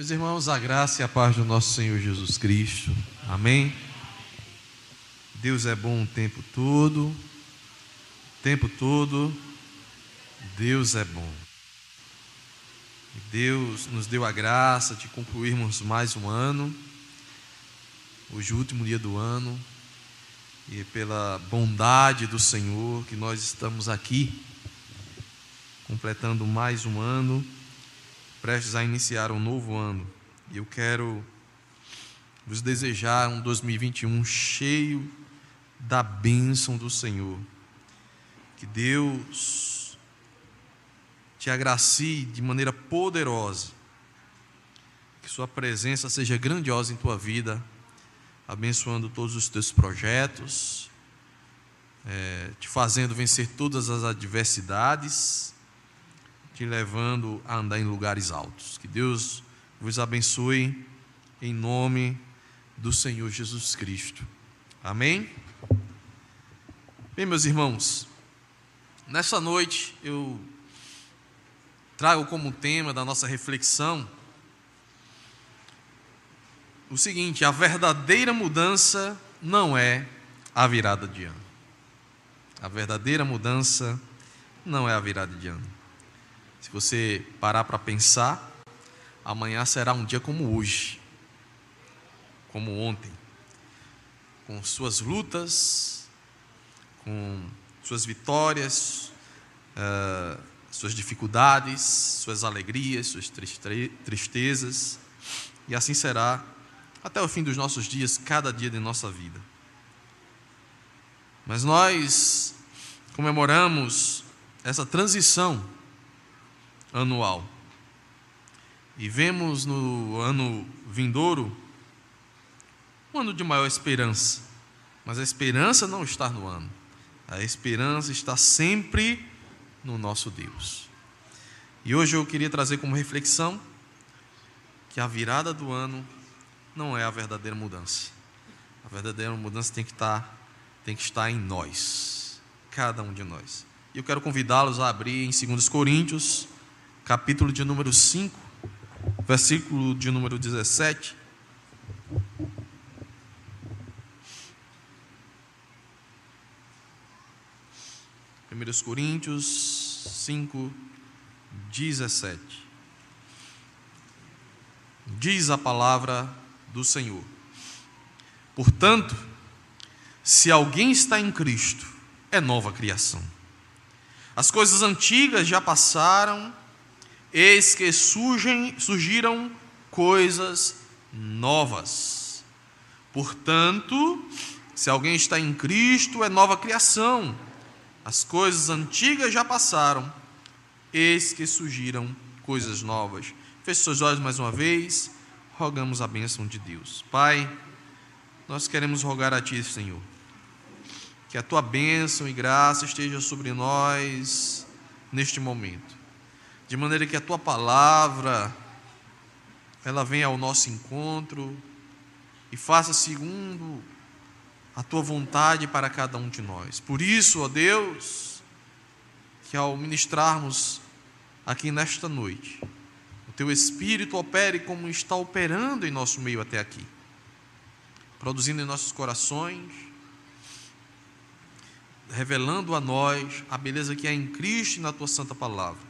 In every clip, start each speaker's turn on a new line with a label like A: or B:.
A: Meus irmãos, a graça e a paz do nosso Senhor Jesus Cristo. Amém. Deus é bom o tempo todo. O tempo todo, Deus é bom. Deus nos deu a graça de concluirmos mais um ano, hoje o último dia do ano, e pela bondade do Senhor que nós estamos aqui, completando mais um ano prestes a iniciar um novo ano. E eu quero vos desejar um 2021 cheio da bênção do Senhor. Que Deus te agracie de maneira poderosa. Que Sua presença seja grandiosa em tua vida, abençoando todos os teus projetos, é, te fazendo vencer todas as adversidades te levando a andar em lugares altos. Que Deus vos abençoe em nome do Senhor Jesus Cristo. Amém? Bem, meus irmãos, nessa noite eu trago como tema da nossa reflexão o seguinte: a verdadeira mudança não é a virada de ano. A verdadeira mudança não é a virada de ano. Se você parar para pensar, amanhã será um dia como hoje, como ontem, com suas lutas, com suas vitórias, uh, suas dificuldades, suas alegrias, suas tristezas, e assim será até o fim dos nossos dias, cada dia de nossa vida. Mas nós comemoramos essa transição anual. E vemos no ano vindouro um ano de maior esperança. Mas a esperança não está no ano. A esperança está sempre no nosso Deus. E hoje eu queria trazer como reflexão que a virada do ano não é a verdadeira mudança. A verdadeira mudança tem que estar, tem que estar em nós, cada um de nós. E eu quero convidá-los a abrir em 2 Coríntios, capítulo de número 5, versículo de número 17. Primeiros Coríntios 5, 17. Diz a palavra do Senhor. Portanto, se alguém está em Cristo, é nova criação. As coisas antigas já passaram, eis que surgem, surgiram coisas novas. Portanto, se alguém está em Cristo, é nova criação. As coisas antigas já passaram, eis que surgiram coisas novas. Feche seus olhos mais uma vez, rogamos a bênção de Deus. Pai, nós queremos rogar a Ti, Senhor, que a Tua bênção e graça esteja sobre nós neste momento de maneira que a tua palavra ela venha ao nosso encontro e faça segundo a tua vontade para cada um de nós. Por isso, ó Deus, que ao ministrarmos aqui nesta noite, o teu espírito opere como está operando em nosso meio até aqui, produzindo em nossos corações, revelando a nós a beleza que há em Cristo e na tua santa palavra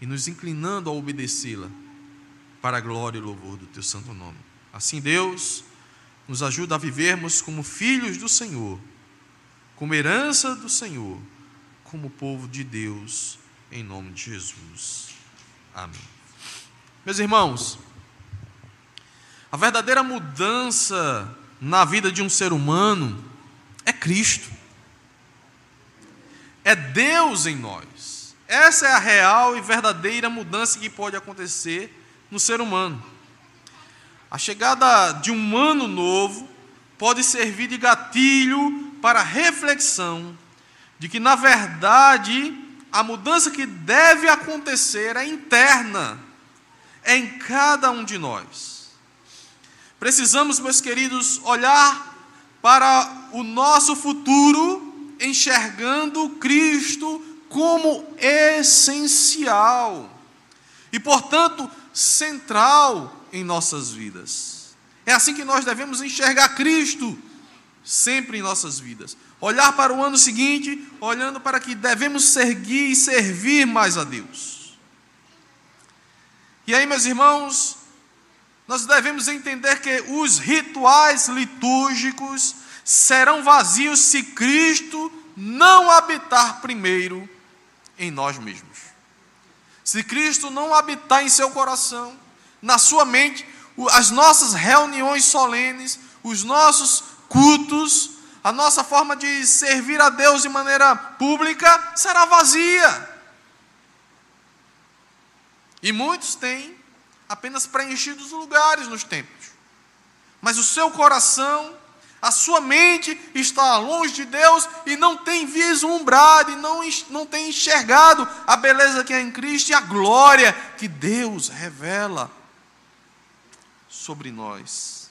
A: e nos inclinando a obedecê-la para a glória e louvor do teu santo nome. Assim, Deus, nos ajuda a vivermos como filhos do Senhor, como herança do Senhor, como povo de Deus, em nome de Jesus. Amém. Meus irmãos, a verdadeira mudança na vida de um ser humano é Cristo. É Deus em nós. Essa é a real e verdadeira mudança que pode acontecer no ser humano. A chegada de um ano novo pode servir de gatilho para a reflexão de que, na verdade, a mudança que deve acontecer é interna, é em cada um de nós. Precisamos, meus queridos, olhar para o nosso futuro enxergando Cristo como essencial. e, portanto, central em nossas vidas. É assim que nós devemos enxergar Cristo sempre em nossas vidas. Olhar para o ano seguinte, olhando para que devemos seguir e servir mais a Deus. E aí, meus irmãos, nós devemos entender que os rituais litúrgicos serão vazios se Cristo não habitar primeiro em nós mesmos. Se Cristo não habitar em seu coração, na sua mente, as nossas reuniões solenes, os nossos cultos, a nossa forma de servir a Deus de maneira pública será vazia. E muitos têm apenas preenchido os lugares nos templos. Mas o seu coração, a sua mente está longe de Deus e não tem vislumbrado e não, não tem enxergado a beleza que é em Cristo e a glória que Deus revela sobre nós.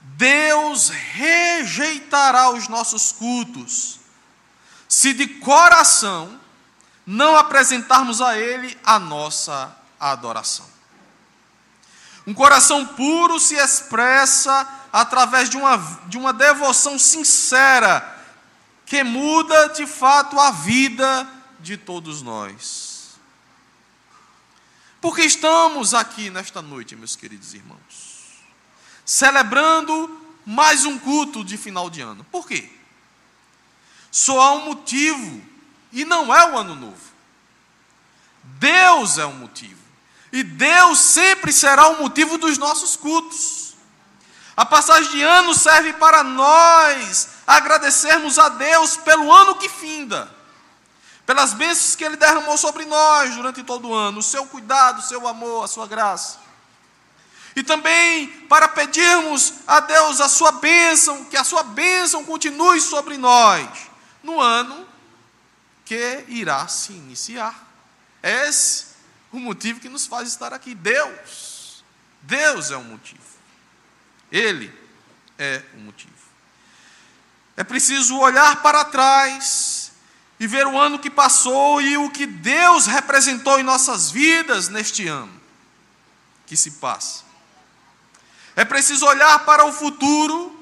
A: Deus rejeitará os nossos cultos se de coração não apresentarmos a Ele a nossa adoração. Um coração puro se expressa através de uma, de uma devoção sincera, que muda de fato a vida de todos nós. Porque estamos aqui nesta noite, meus queridos irmãos, celebrando mais um culto de final de ano. Por quê? Só há um motivo, e não é o ano novo. Deus é o motivo. E Deus sempre será o motivo dos nossos cultos. A passagem de ano serve para nós agradecermos a Deus pelo ano que finda pelas bênçãos que Ele derramou sobre nós durante todo o ano, o seu cuidado, o seu amor, a sua graça. E também para pedirmos a Deus a sua bênção, que a sua bênção continue sobre nós no ano que irá se iniciar. Esse o motivo que nos faz estar aqui. Deus, Deus é o motivo. Ele é o motivo. É preciso olhar para trás e ver o ano que passou e o que Deus representou em nossas vidas neste ano que se passa. É preciso olhar para o futuro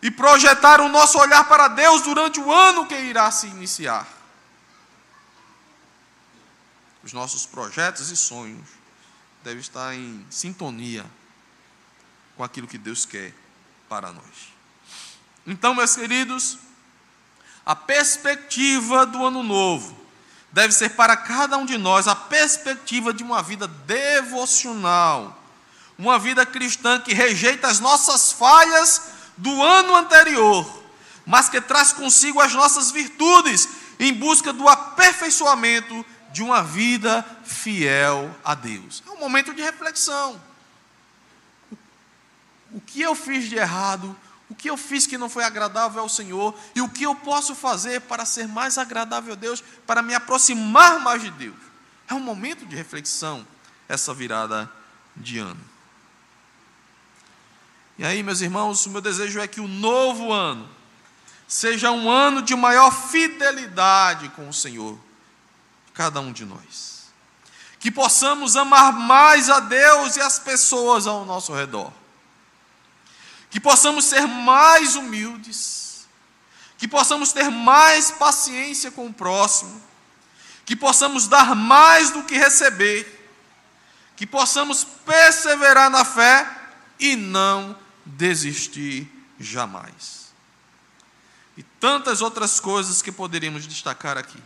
A: e projetar o nosso olhar para Deus durante o ano que irá se iniciar. Os nossos projetos e sonhos devem estar em sintonia com aquilo que Deus quer para nós. Então, meus queridos, a perspectiva do ano novo deve ser para cada um de nós a perspectiva de uma vida devocional, uma vida cristã que rejeita as nossas falhas do ano anterior, mas que traz consigo as nossas virtudes em busca do aperfeiçoamento de uma vida fiel a Deus. É um momento de reflexão. O que eu fiz de errado? O que eu fiz que não foi agradável ao Senhor e o que eu posso fazer para ser mais agradável a Deus, para me aproximar mais de Deus. É um momento de reflexão essa virada de ano. E aí, meus irmãos, o meu desejo é que o novo ano seja um ano de maior fidelidade com o Senhor, cada um de nós. Que possamos amar mais a Deus e as pessoas ao nosso redor que possamos ser mais humildes, que possamos ter mais paciência com o próximo, que possamos dar mais do que receber, que possamos perseverar na fé e não desistir jamais. E tantas outras coisas que poderíamos destacar aqui.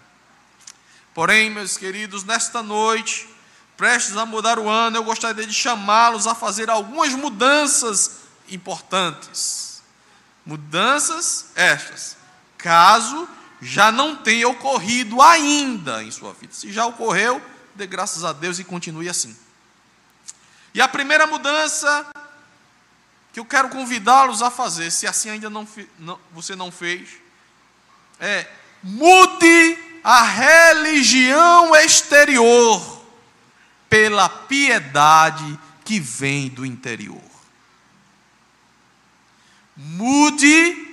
A: Porém, meus queridos, nesta noite, prestes a mudar o ano, eu gostaria de chamá-los a fazer algumas mudanças importantes. Mudanças estas, caso já não tenha ocorrido ainda em sua vida. Se já ocorreu, dê graças a Deus e continue assim. E a primeira mudança que eu quero convidá-los a fazer, se assim ainda não, não, você não fez, é mude a religião exterior pela piedade que vem do interior. Mude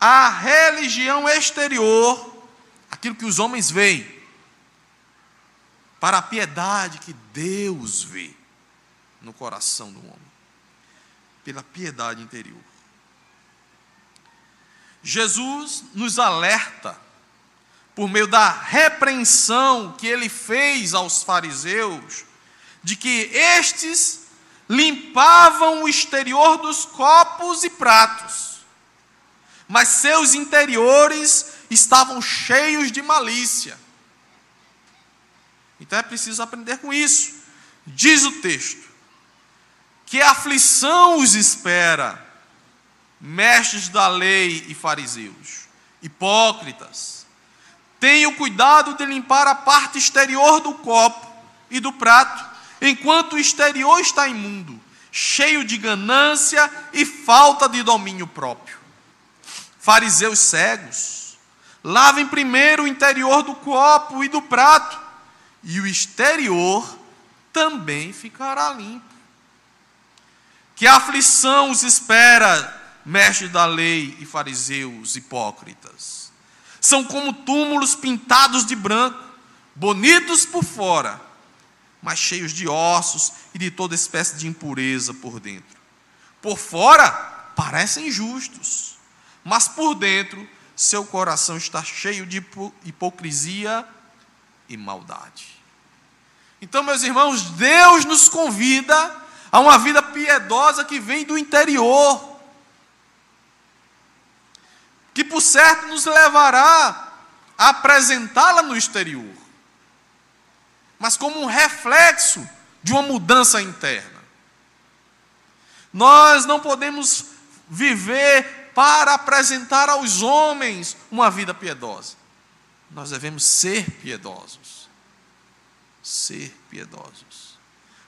A: a religião exterior, aquilo que os homens veem, para a piedade que Deus vê no coração do homem, pela piedade interior. Jesus nos alerta, por meio da repreensão que ele fez aos fariseus, de que estes limpavam o exterior dos copos e pratos, mas seus interiores estavam cheios de malícia. Então é preciso aprender com isso. Diz o texto: que aflição os espera, mestres da lei e fariseus, hipócritas. Tenham cuidado de limpar a parte exterior do copo e do prato, enquanto o exterior está imundo, cheio de ganância e falta de domínio próprio. Fariseus cegos, lavem primeiro o interior do copo e do prato, e o exterior também ficará limpo. Que aflição os espera, mestres da lei e fariseus hipócritas. São como túmulos pintados de branco, bonitos por fora, mas cheios de ossos e de toda espécie de impureza por dentro. Por fora parecem justos, mas por dentro seu coração está cheio de hipocrisia e maldade. Então, meus irmãos, Deus nos convida a uma vida piedosa que vem do interior, que por certo nos levará a apresentá-la no exterior, mas como um reflexo de uma mudança interna. Nós não podemos viver para apresentar aos homens uma vida piedosa. Nós devemos ser piedosos. Ser piedosos.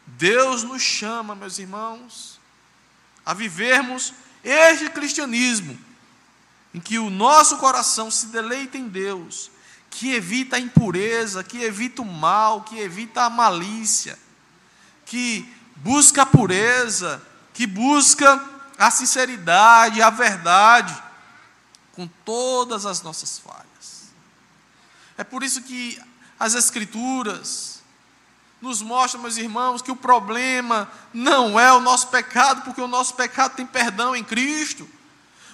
A: Deus nos chama, meus irmãos, a vivermos este cristianismo, em que o nosso coração se deleita em Deus, que evita a impureza, que evita o mal, que evita a malícia, que busca a pureza, que busca a sinceridade, a verdade, com todas as nossas falhas. É por isso que as Escrituras, nos mostra, meus irmãos, que o problema não é o nosso pecado, porque o nosso pecado tem perdão em Cristo.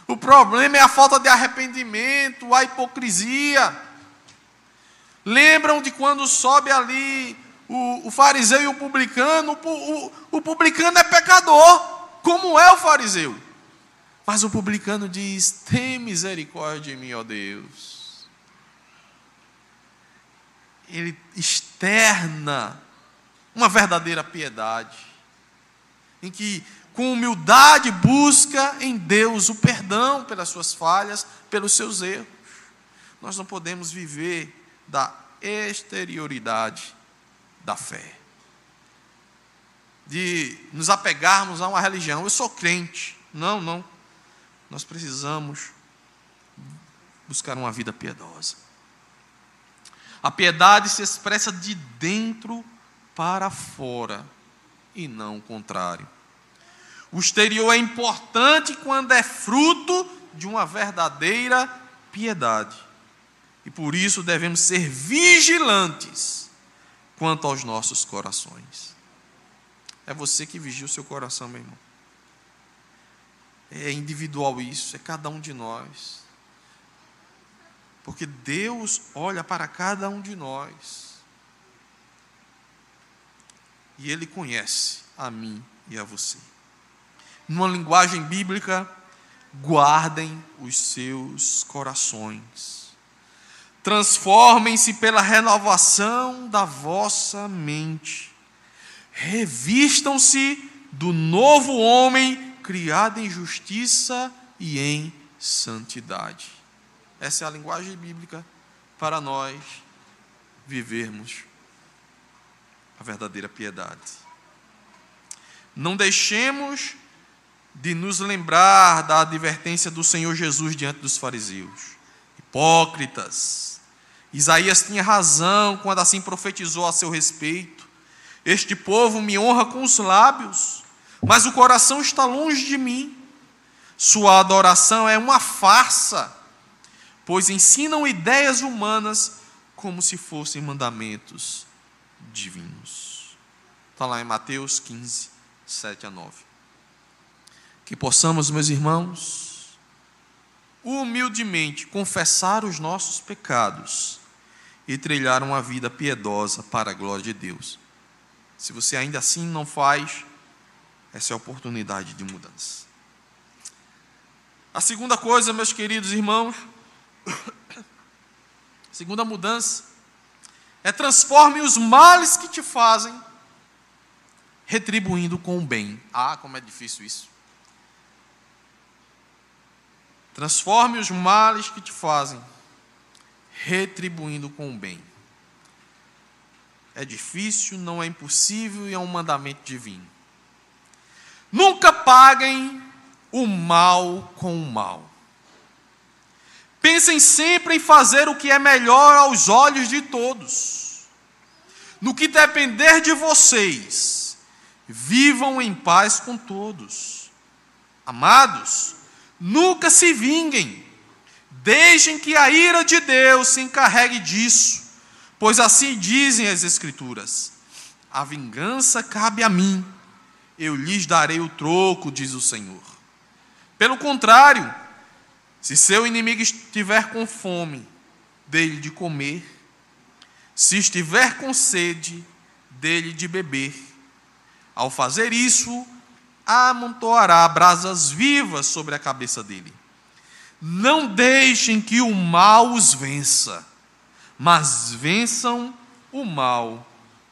A: O problema é a falta de arrependimento, a hipocrisia. Lembram de quando sobe ali o, o fariseu e o publicano? O, o, o publicano é pecador, como é o fariseu. Mas o publicano diz: Tem misericórdia de mim, ó Deus. Ele externa uma verdadeira piedade, em que com humildade busca em Deus o perdão pelas suas falhas, pelos seus erros. Nós não podemos viver da exterioridade da fé. De nos apegarmos a uma religião. Eu sou crente. Não, não. Nós precisamos buscar uma vida piedosa. A piedade se expressa de dentro para fora e não o contrário. O exterior é importante quando é fruto de uma verdadeira piedade. E por isso devemos ser vigilantes quanto aos nossos corações. É você que vigia o seu coração, meu irmão. É individual isso, é cada um de nós. Porque Deus olha para cada um de nós. E Ele conhece a mim e a você. Numa linguagem bíblica, guardem os seus corações. Transformem-se pela renovação da vossa mente. Revistam-se do novo homem criado em justiça e em santidade. Essa é a linguagem bíblica para nós vivermos a verdadeira piedade. Não deixemos de nos lembrar da advertência do Senhor Jesus diante dos fariseus. Hipócritas. Isaías tinha razão quando assim profetizou a seu respeito. Este povo me honra com os lábios, mas o coração está longe de mim. Sua adoração é uma farsa, pois ensinam ideias humanas como se fossem mandamentos divinos. Está lá em Mateus 15, 7 a 9. Que possamos, meus irmãos, humildemente confessar os nossos pecados e trilhar uma vida piedosa para a glória de Deus. Se você ainda assim não faz, essa é a oportunidade de mudança. A segunda coisa, meus queridos irmãos, segunda mudança é transforme os males que te fazem, retribuindo com o bem. Ah, como é difícil isso. Transforme os males que te fazem, retribuindo com o bem. É difícil, não é impossível e é um mandamento divino. Nunca paguem o mal com o mal. Pensem sempre em fazer o que é melhor aos olhos de todos. No que depender de vocês, vivam em paz com todos. Amados, nunca se vinguem, deixem que a ira de Deus se encarregue disso, pois assim dizem as Escrituras: a vingança cabe a mim, eu lhes darei o troco, diz o Senhor. Pelo contrário, se seu inimigo estiver com fome, dele de comer. Se estiver com sede, dele de beber. Ao fazer isso, amontoará brasas vivas sobre a cabeça dele. Não deixem que o mal os vença, mas vençam o mal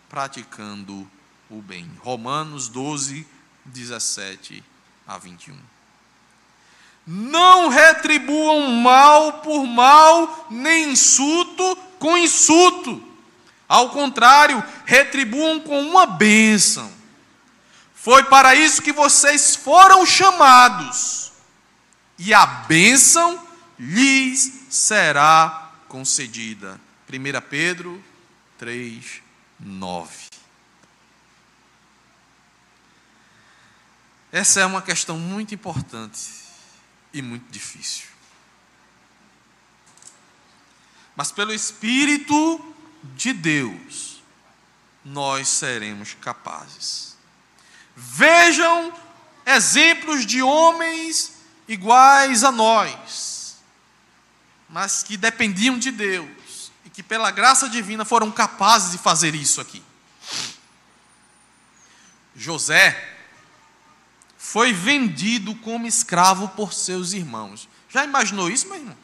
A: praticando o bem. Romanos 12, 17 a 21. Não retribuam mal por mal, nem insulto com insulto. Ao contrário, retribuam com uma bênção. Foi para isso que vocês foram chamados, e a bênção lhes será concedida. 1 Pedro 3, 9. Essa é uma questão muito importante e muito difícil. Mas pelo Espírito de Deus, nós seremos capazes. Vejam exemplos de homens iguais a nós, mas que dependiam de Deus e que, pela graça divina, foram capazes de fazer isso aqui. José foi vendido como escravo por seus irmãos. Já imaginou isso, meu irmão?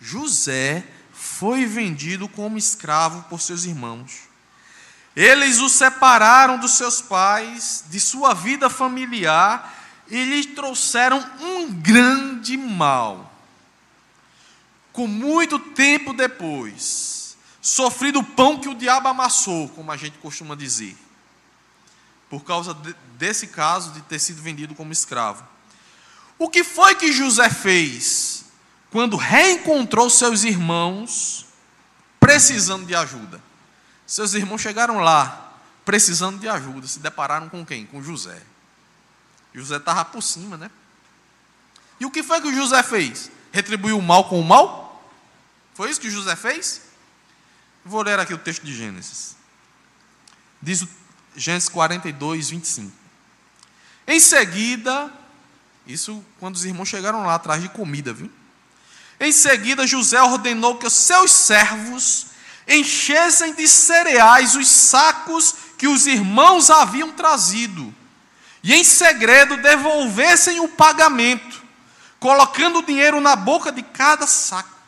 A: José foi vendido como escravo por seus irmãos. Eles o separaram dos seus pais, de sua vida familiar, e lhe trouxeram um grande mal. Com muito tempo depois, sofrido o pão que o diabo amassou, como a gente costuma dizer por causa de, desse caso de ter sido vendido como escravo. O que foi que José fez quando reencontrou seus irmãos precisando de ajuda? Seus irmãos chegaram lá precisando de ajuda, se depararam com quem? Com José. José estava por cima, né? E o que foi que José fez? Retribuiu o mal com o mal? Foi isso que José fez? Vou ler aqui o texto de Gênesis. Diz Gênesis 42, 25. Em seguida, isso quando os irmãos chegaram lá atrás de comida, viu? Em seguida, José ordenou que os seus servos enchessem de cereais os sacos que os irmãos haviam trazido, e em segredo devolvessem o pagamento, colocando o dinheiro na boca de cada saco.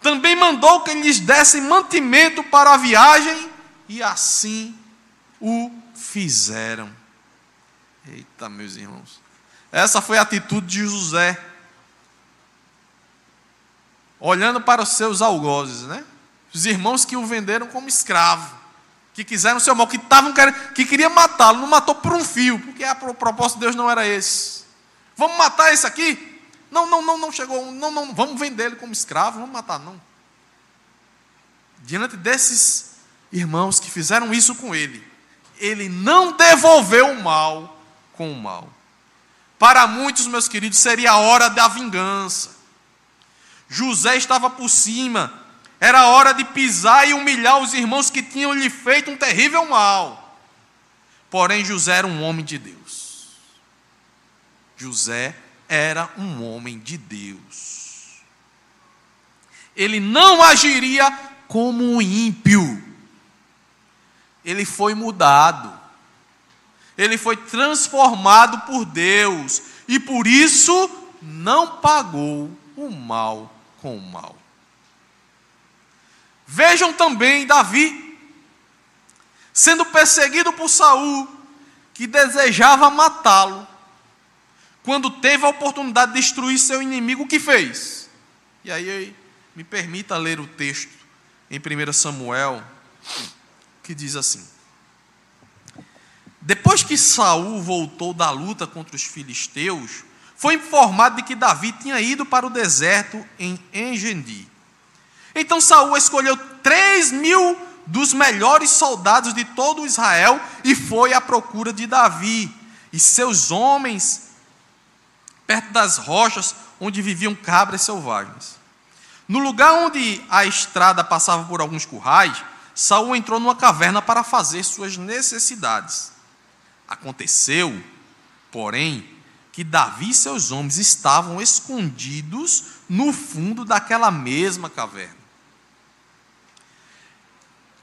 A: Também mandou que lhes dessem mantimento para a viagem, e assim o fizeram. Eita, meus irmãos. Essa foi a atitude de José. Olhando para os seus algozes, né? Os irmãos que o venderam como escravo, que quiseram seu mal, que estavam que queria matá-lo, não matou por um fio, porque a propósito de Deus não era esse. Vamos matar esse aqui? Não, não, não, não chegou, não, não, vamos vender ele como escravo, vamos matar não. Diante desses irmãos que fizeram isso com ele, ele não devolveu o mal com o mal. Para muitos, meus queridos, seria a hora da vingança. José estava por cima, Era hora de pisar e humilhar os irmãos que tinham lhe feito um terrível mal. Porém, José era um homem de Deus. José era um homem de Deus. Ele não agiria como um ímpio. Ele foi mudado. Ele foi transformado por Deus e por isso não pagou o mal com o mal. Vejam também Davi sendo perseguido por Saul, que desejava matá-lo. Quando teve a oportunidade de destruir seu inimigo, o que fez? E aí me permita ler o texto em 1 Samuel, que diz assim: Depois que Saul voltou da luta contra os filisteus, foi informado de que Davi tinha ido para o deserto em Engendi. Então Saul escolheu três mil dos melhores soldados de todo Israel e foi à procura de Davi e seus homens perto das rochas onde viviam cabras selvagens. No lugar onde a estrada passava por alguns currais, Saul entrou numa caverna para fazer suas necessidades. Aconteceu, porém, que Davi e seus homens estavam escondidos no fundo daquela mesma caverna.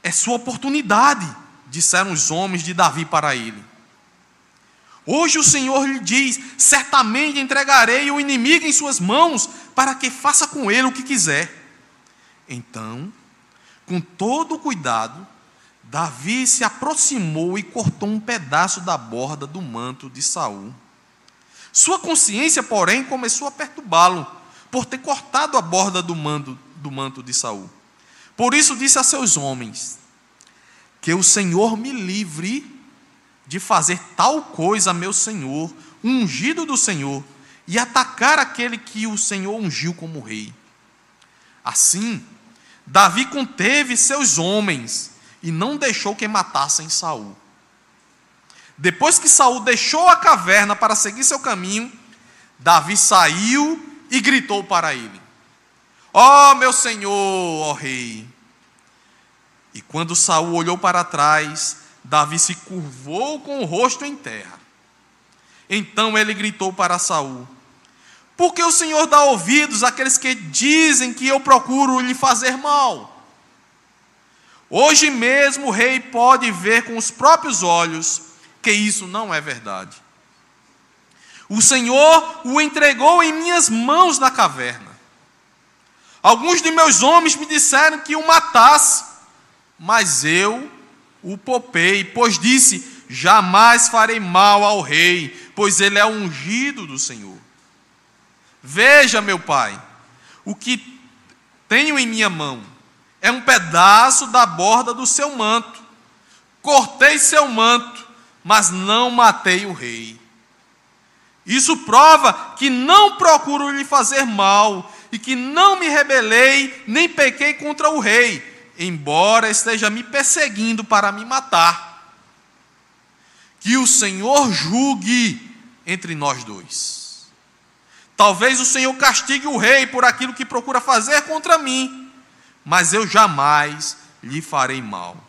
A: É sua oportunidade, disseram os homens de Davi para ele. Hoje o Senhor lhe diz: certamente entregarei o inimigo em suas mãos, para que faça com ele o que quiser. Então, com todo cuidado, Davi se aproximou e cortou um pedaço da borda do manto de Saul. Sua consciência, porém, começou a perturbá-lo por ter cortado a borda do manto, do manto de Saul. Por isso disse a seus homens: Que o Senhor me livre de fazer tal coisa meu Senhor, ungido do Senhor, e atacar aquele que o Senhor ungiu como rei. Assim, Davi conteve seus homens e não deixou que matassem Saul. Depois que Saul deixou a caverna para seguir seu caminho, Davi saiu e gritou para ele: Ó oh, meu senhor, ó oh, rei. E quando Saul olhou para trás, Davi se curvou com o rosto em terra. Então ele gritou para Saul: Por que o Senhor dá ouvidos àqueles que dizem que eu procuro lhe fazer mal? Hoje mesmo o rei pode ver com os próprios olhos que isso não é verdade. O Senhor o entregou em minhas mãos na caverna. Alguns de meus homens me disseram que o matasse, mas eu o popei, pois disse: Jamais farei mal ao rei, pois ele é ungido do Senhor. Veja, meu pai, o que tenho em minha mão é um pedaço da borda do seu manto. Cortei seu manto, mas não matei o rei. Isso prova que não procuro lhe fazer mal e que não me rebelei nem pequei contra o rei, embora esteja me perseguindo para me matar. Que o Senhor julgue entre nós dois. Talvez o Senhor castigue o rei por aquilo que procura fazer contra mim, mas eu jamais lhe farei mal.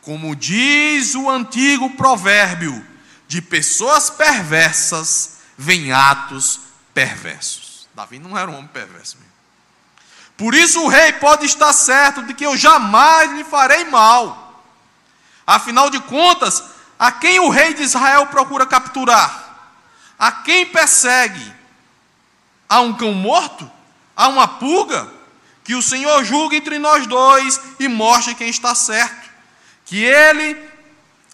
A: Como diz o antigo provérbio, de pessoas perversas vem atos perversos. Davi não era um homem perverso mesmo. Por isso o rei pode estar certo de que eu jamais lhe farei mal. Afinal de contas, a quem o rei de Israel procura capturar? A quem persegue? A um cão morto? A uma pulga? Que o Senhor julgue entre nós dois e mostre quem está certo. Que ele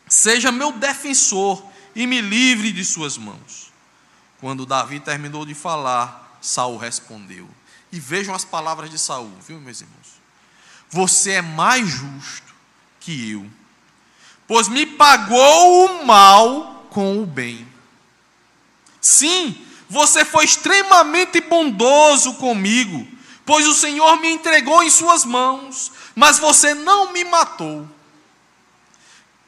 A: seja meu defensor e me livre de suas mãos. Quando Davi terminou de falar, Saul respondeu: e vejam as palavras de Saul, viu, meus irmãos? Você é mais justo que eu, pois me pagou o mal com o bem. Sim, você foi extremamente bondoso comigo, pois o Senhor me entregou em suas mãos, mas você não me matou.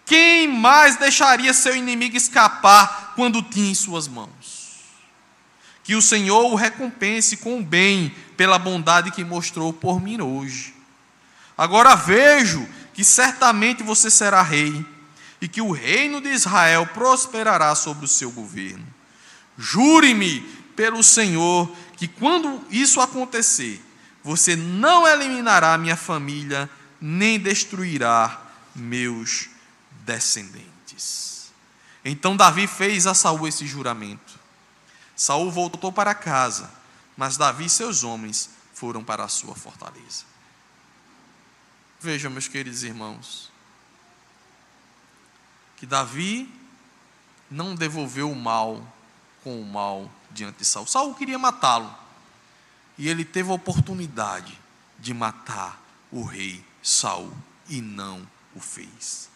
A: Quem mais deixaria seu inimigo escapar quando tinha em suas mãos? Que o Senhor o recompense com bem pela bondade que mostrou por mim hoje. Agora vejo que certamente você será rei e que o reino de Israel prosperará sobre o seu governo. Jure-me pelo Senhor que quando isso acontecer, você não eliminará minha família, nem destruirá meus descendentes. Então Davi fez a Saul esse juramento. Saul voltou para casa, mas Davi e seus homens foram para a sua fortaleza. Vejam, meus queridos irmãos, que Davi não devolveu o mal com o mal diante de Saul. Saul queria matá-lo. E ele teve a oportunidade de matar o rei Saul e não o fez.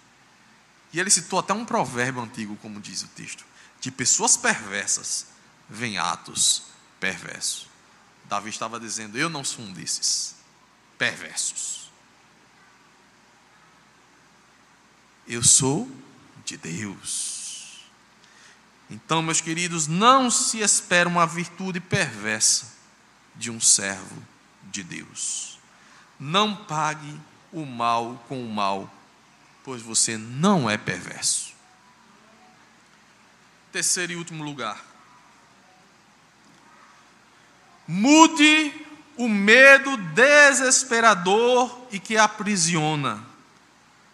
A: E ele citou até um provérbio antigo, como diz o texto: de pessoas perversas vem atos perversos. Davi estava dizendo: Eu não sou um desses perversos. Eu sou de Deus. Então, meus queridos, não se espera uma virtude perversa de um servo de Deus. Não pague o mal com o mal, pois você não é perverso. Terceiro e último lugar. Mude o medo desesperador e que aprisiona,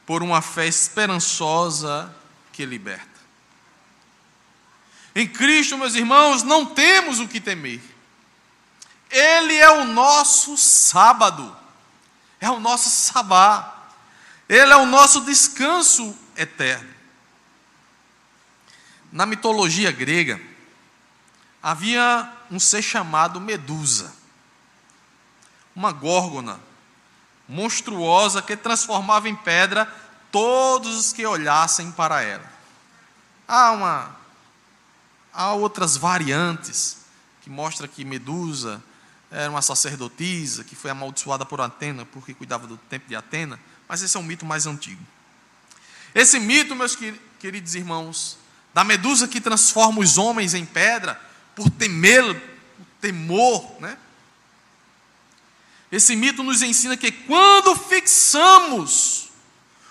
A: por uma fé esperançosa que liberta. Em Cristo, meus irmãos, não temos o que temer. Ele é o nosso sábado, é o nosso sabá, ele é o nosso descanso eterno. Na mitologia grega, havia um ser chamado Medusa, uma górgona monstruosa que transformava em pedra todos os que olhassem para ela. Há, uma, há outras variantes que mostram que Medusa era uma sacerdotisa que foi amaldiçoada por Atena porque cuidava do templo de Atena, mas esse é um mito mais antigo. Esse mito, meus queridos irmãos, da medusa que transforma os homens em pedra por temê-lo, por temor, né? Esse mito nos ensina que quando fixamos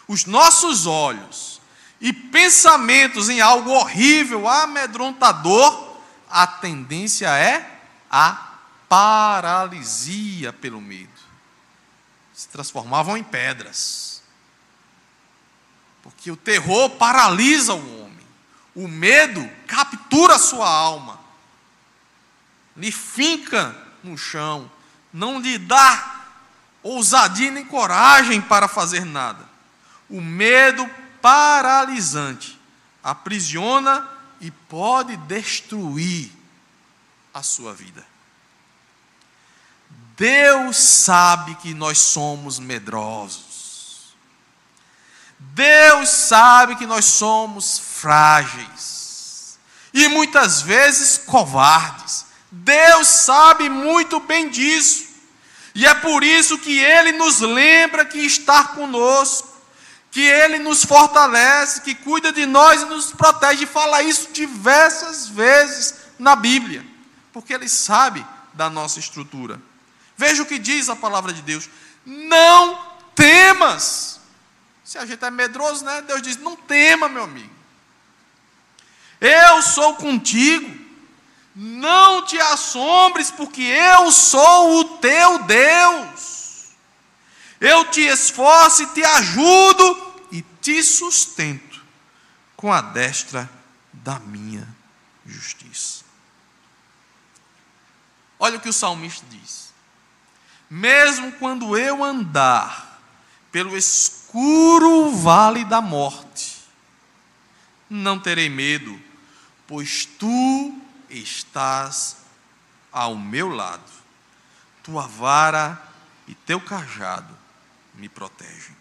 A: os nossos olhos e pensamentos em algo horrível, amedrontador, a tendência é a paralisia pelo medo. Se transformavam em pedras. Porque o terror paralisa o homem. O medo captura a sua alma. Lhe finca no chão. Não lhe dá ousadia nem coragem para fazer nada. O medo paralisante aprisiona e pode destruir a sua vida. Deus sabe que nós somos medrosos. Deus sabe que nós somos frágeis e muitas vezes covardes. Deus sabe muito bem disso. E é por isso que Ele nos lembra que está conosco, que Ele nos fortalece, que cuida de nós e nos protege. E fala isso diversas vezes na Bíblia, porque Ele sabe da nossa estrutura. Veja o que diz a palavra de Deus: não temas. Se a gente é medroso, né? Deus diz: não tema, meu amigo. Eu sou contigo. Não te assombres, porque eu sou o teu Deus. Eu te esforço e te ajudo e te sustento com a destra da minha justiça. Olha o que o salmista diz mesmo quando eu andar pelo escuro vale da morte, não terei medo, pois tu estás ao meu lado, tua vara e teu cajado me protegem.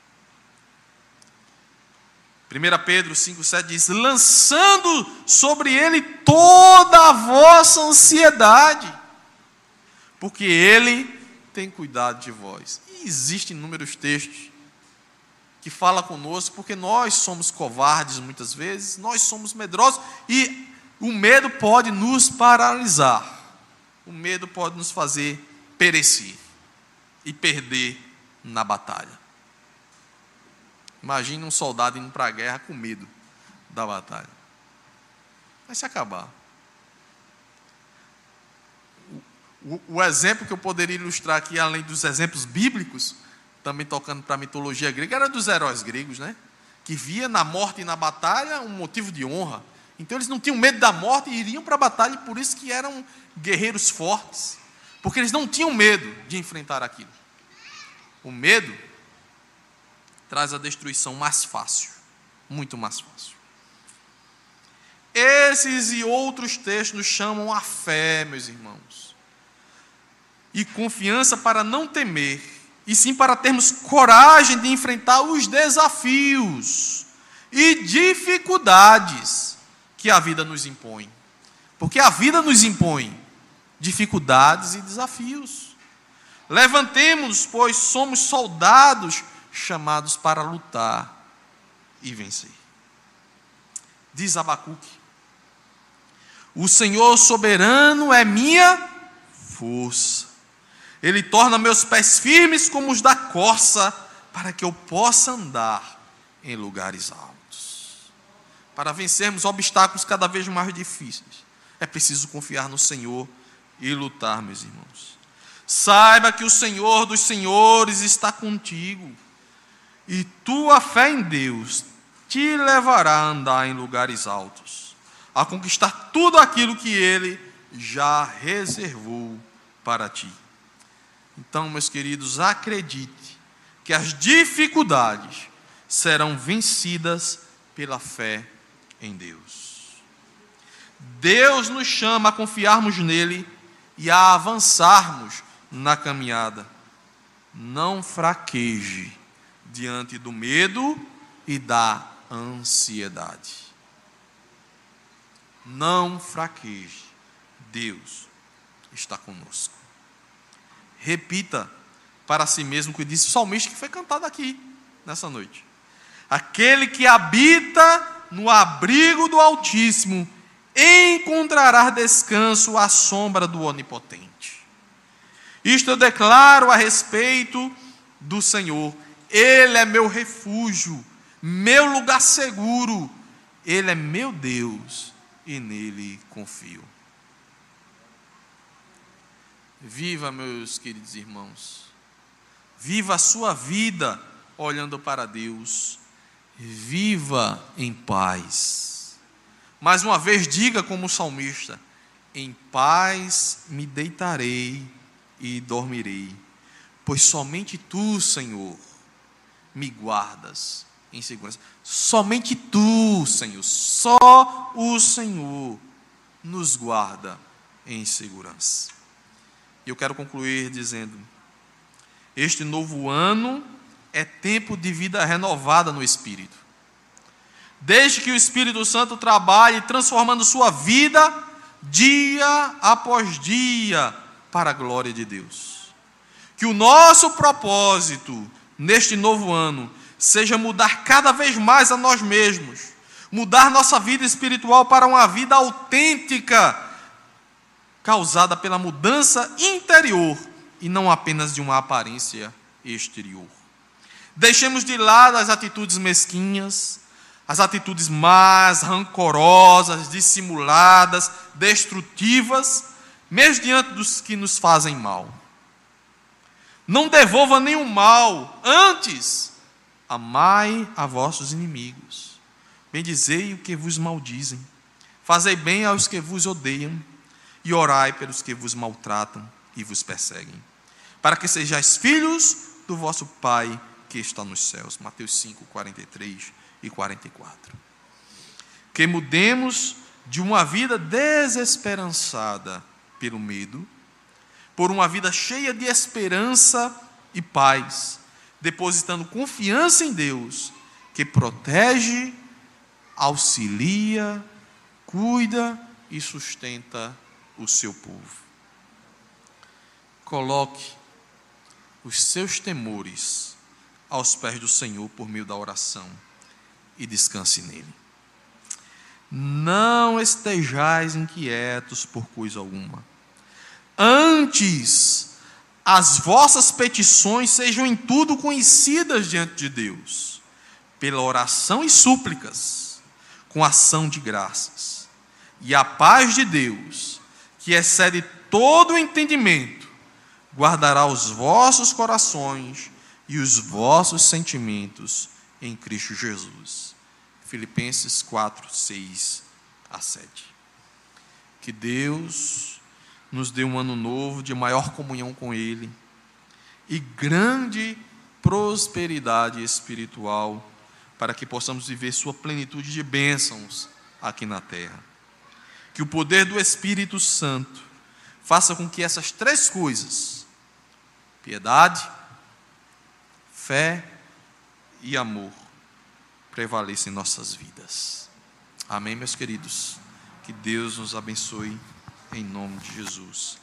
A: 1 Pedro 5,7 diz: lançando sobre ele toda a vossa ansiedade, porque ele tem cuidado de vós. E existem inúmeros textos que fala conosco, porque nós somos covardes muitas vezes, nós somos medrosos e o medo pode nos paralisar. O medo pode nos fazer perecer e perder na batalha. Imagine um soldado indo para a guerra com medo da batalha. Vai se acabar. O, o, o exemplo que eu poderia ilustrar aqui, além dos exemplos bíblicos, também tocando para a mitologia grega, era dos heróis gregos, né? Que via na morte e na batalha um motivo de honra. Então eles não tinham medo da morte e iriam para a batalha, e por isso que eram guerreiros fortes. Porque eles não tinham medo de enfrentar aquilo. O medo traz a destruição mais fácil, muito mais fácil. Esses e outros textos nos chamam a fé, meus irmãos, e confiança para não temer, e sim para termos coragem de enfrentar os desafios e dificuldades que a vida nos impõe. Porque a vida nos impõe dificuldades e desafios. Levantemos, pois somos soldados chamados para lutar e vencer. Diz Abacuque: O Senhor soberano é minha força. Ele torna meus pés firmes como os da corça, para que eu possa andar em lugares altos. Para vencermos obstáculos cada vez mais difíceis, é preciso confiar no Senhor e lutar, meus irmãos. Saiba que o Senhor dos Senhores está contigo e tua fé em Deus te levará a andar em lugares altos, a conquistar tudo aquilo que Ele já reservou para ti. Então, meus queridos, acredite que as dificuldades serão vencidas pela fé em Deus. Deus nos chama a confiarmos nele e a avançarmos na caminhada. Não fraqueje diante do medo e da ansiedade. Não fraqueje, Deus está conosco. Repita para si mesmo o que disse o salmista que foi cantado aqui nessa noite. Aquele que habita no abrigo do Altíssimo encontrará descanso à sombra do Onipotente. Isto eu declaro a respeito do Senhor ele é meu refúgio, meu lugar seguro. Ele é meu Deus e nele confio. Viva, meus queridos irmãos. Viva a sua vida olhando para Deus. Viva em paz. Mais uma vez, diga como o salmista: Em paz me deitarei e dormirei, pois somente tu, Senhor, me guardas em segurança. Somente tu, Senhor, só o Senhor nos guarda em segurança. E eu quero concluir dizendo: este novo ano é tempo de vida renovada no Espírito. Desde que o Espírito Santo trabalhe transformando sua vida dia após dia para a glória de Deus. Que o nosso propósito neste novo ano seja mudar cada vez mais a nós mesmos, mudar nossa vida espiritual para uma vida autêntica, causada pela mudança interior e não apenas de uma aparência exterior. Deixemos de lado as atitudes mesquinhas, as atitudes más, rancorosas, dissimuladas, destrutivas, mesmo diante dos que nos fazem mal. Não devolva nenhum mal, antes amai a vossos inimigos. Bendizei o que vos maldizem. Fazei bem aos que vos odeiam e orai pelos que vos maltratam e vos perseguem, para que sejais filhos do vosso Pai que está nos céus. Mateus 5, 43 e 44. Que mudemos de uma vida desesperançada pelo medo por uma vida cheia de esperança e paz, depositando confiança em Deus, que protege, auxilia, cuida e sustenta o seu povo. Coloque os seus temores aos pés do Senhor por meio da oração e descanse nele. Não estejais inquietos por coisa alguma Antes, as vossas petições sejam em tudo conhecidas diante de Deus. pela oração e súplicas, com ação de graças. E a paz de Deus, que excede todo o entendimento, guardará os vossos corações e os vossos sentimentos em Cristo Jesus. Filipenses 4, 6 a 7. Que Deus nos dê um ano novo de maior comunhão com Ele e grande prosperidade espiritual para que possamos viver Sua plenitude de bênçãos aqui na terra. Que o poder do Espírito Santo faça com que essas três coisas, piedade, fé e amor, prevaleçam em nossas vidas. Amém, meus queridos? Que Deus nos abençoe em nome de Jesus.